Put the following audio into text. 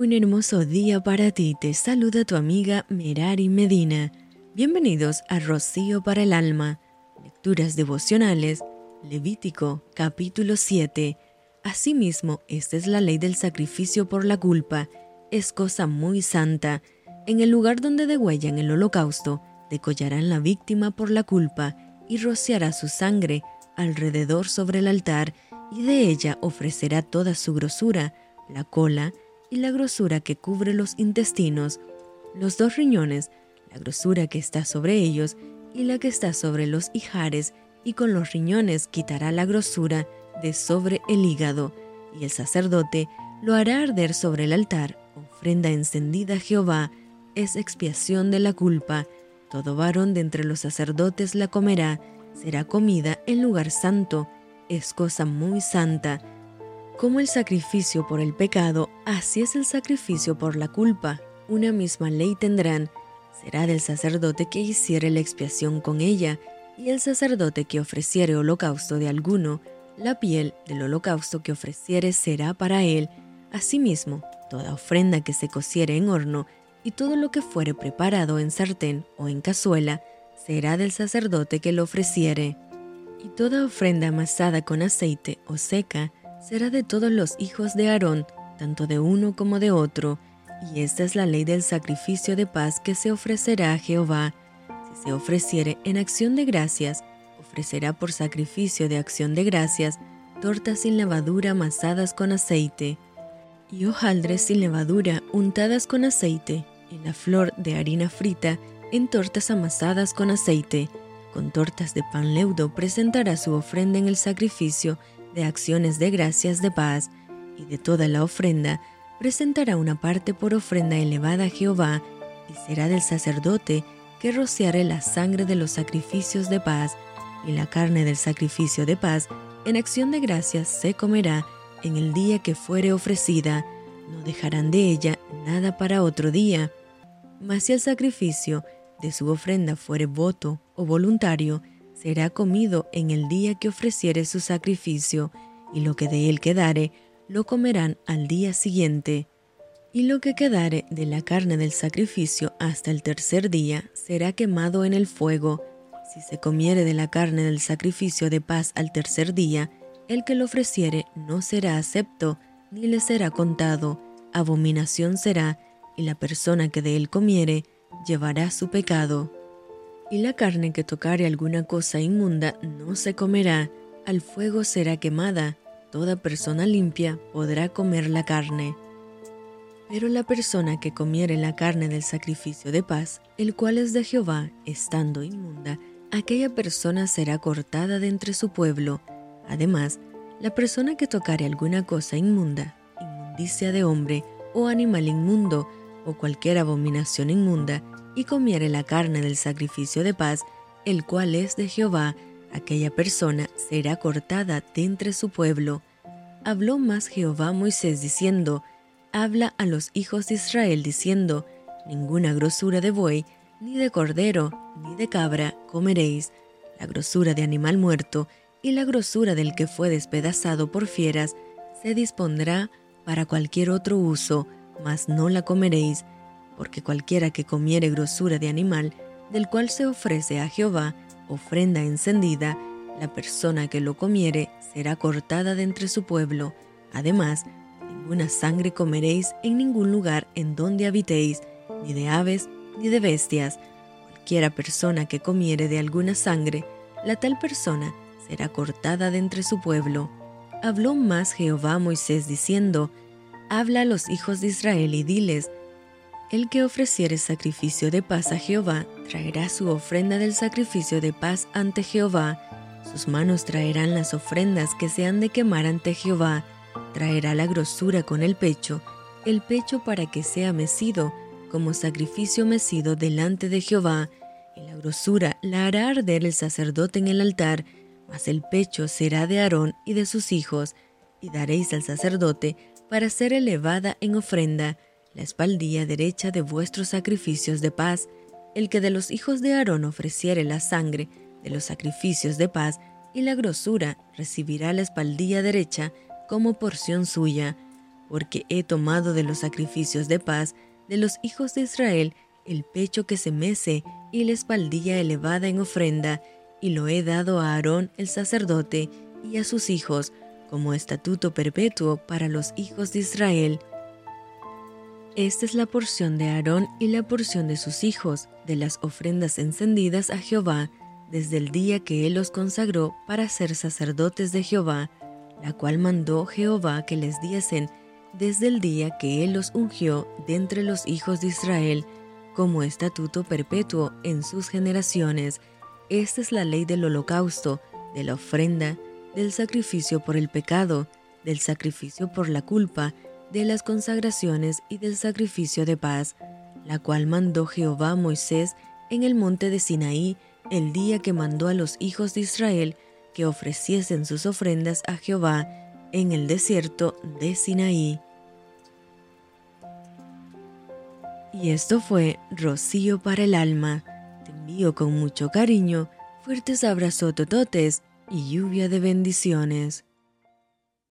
Un hermoso día para ti, te saluda tu amiga Merari Medina. Bienvenidos a Rocío para el Alma, Lecturas Devocionales, Levítico capítulo 7. Asimismo, esta es la ley del sacrificio por la culpa, es cosa muy santa. En el lugar donde degüellan el holocausto, decollarán la víctima por la culpa y rociará su sangre alrededor sobre el altar y de ella ofrecerá toda su grosura, la cola y la grosura que cubre los intestinos, los dos riñones, la grosura que está sobre ellos y la que está sobre los hijares, y con los riñones quitará la grosura de sobre el hígado, y el sacerdote lo hará arder sobre el altar, ofrenda encendida a Jehová, es expiación de la culpa. Todo varón de entre los sacerdotes la comerá, será comida en lugar santo, es cosa muy santa. Como el sacrificio por el pecado, así es el sacrificio por la culpa. Una misma ley tendrán. Será del sacerdote que hiciere la expiación con ella, y el sacerdote que ofreciere holocausto de alguno, la piel del holocausto que ofreciere será para él. Asimismo, toda ofrenda que se cociere en horno, y todo lo que fuere preparado en sartén o en cazuela, será del sacerdote que lo ofreciere y toda ofrenda amasada con aceite o seca será de todos los hijos de Aarón, tanto de uno como de otro, y esta es la ley del sacrificio de paz que se ofrecerá a Jehová. Si se ofreciere en acción de gracias, ofrecerá por sacrificio de acción de gracias tortas sin levadura amasadas con aceite, y hojaldres sin levadura untadas con aceite, y la flor de harina frita en tortas amasadas con aceite, con tortas de pan leudo presentará su ofrenda en el sacrificio de acciones de gracias de paz, y de toda la ofrenda presentará una parte por ofrenda elevada a Jehová, y será del sacerdote que rociare la sangre de los sacrificios de paz, y la carne del sacrificio de paz en acción de gracias se comerá en el día que fuere ofrecida, no dejarán de ella nada para otro día. Mas si el sacrificio de su ofrenda fuere voto o voluntario, será comido en el día que ofreciere su sacrificio, y lo que de él quedare, lo comerán al día siguiente. Y lo que quedare de la carne del sacrificio hasta el tercer día será quemado en el fuego. Si se comiere de la carne del sacrificio de paz al tercer día, el que lo ofreciere no será acepto, ni le será contado, abominación será, y la persona que de él comiere llevará su pecado. Y la carne que tocare alguna cosa inmunda no se comerá, al fuego será quemada, toda persona limpia podrá comer la carne. Pero la persona que comiere la carne del sacrificio de paz, el cual es de Jehová, estando inmunda, aquella persona será cortada de entre su pueblo. Además, la persona que tocare alguna cosa inmunda, inmundicia de hombre o animal inmundo, o cualquier abominación inmunda, y comiere la carne del sacrificio de paz, el cual es de Jehová, aquella persona será cortada de entre su pueblo. Habló más Jehová a Moisés diciendo, Habla a los hijos de Israel diciendo, Ninguna grosura de buey, ni de cordero, ni de cabra comeréis, la grosura de animal muerto y la grosura del que fue despedazado por fieras se dispondrá para cualquier otro uso, mas no la comeréis, porque cualquiera que comiere grosura de animal, del cual se ofrece a Jehová ofrenda encendida, la persona que lo comiere será cortada de entre su pueblo. Además, ninguna sangre comeréis en ningún lugar en donde habitéis, ni de aves, ni de bestias. Cualquiera persona que comiere de alguna sangre, la tal persona será cortada de entre su pueblo. Habló más Jehová a Moisés diciendo, Habla a los hijos de Israel y diles, el que ofreciere sacrificio de paz a Jehová traerá su ofrenda del sacrificio de paz ante Jehová. Sus manos traerán las ofrendas que se han de quemar ante Jehová. Traerá la grosura con el pecho, el pecho para que sea mecido, como sacrificio mecido delante de Jehová. Y la grosura la hará arder el sacerdote en el altar, mas el pecho será de Aarón y de sus hijos, y daréis al sacerdote para ser elevada en ofrenda la espaldilla derecha de vuestros sacrificios de paz. El que de los hijos de Aarón ofreciere la sangre de los sacrificios de paz y la grosura recibirá la espaldilla derecha como porción suya. porque he tomado de los sacrificios de paz de los hijos de Israel el pecho que se mece y la espaldilla elevada en ofrenda, y lo he dado a Aarón el sacerdote y a sus hijos como estatuto perpetuo para los hijos de Israel. Esta es la porción de Aarón y la porción de sus hijos, de las ofrendas encendidas a Jehová, desde el día que él los consagró para ser sacerdotes de Jehová, la cual mandó Jehová que les diesen desde el día que él los ungió de entre los hijos de Israel, como estatuto perpetuo en sus generaciones. Esta es la ley del holocausto, de la ofrenda, del sacrificio por el pecado, del sacrificio por la culpa, de las consagraciones y del sacrificio de paz, la cual mandó Jehová Moisés en el monte de Sinaí el día que mandó a los hijos de Israel que ofreciesen sus ofrendas a Jehová en el desierto de Sinaí. Y esto fue Rocío para el alma. Te envío con mucho cariño, fuertes abrazos tototes y lluvia de bendiciones.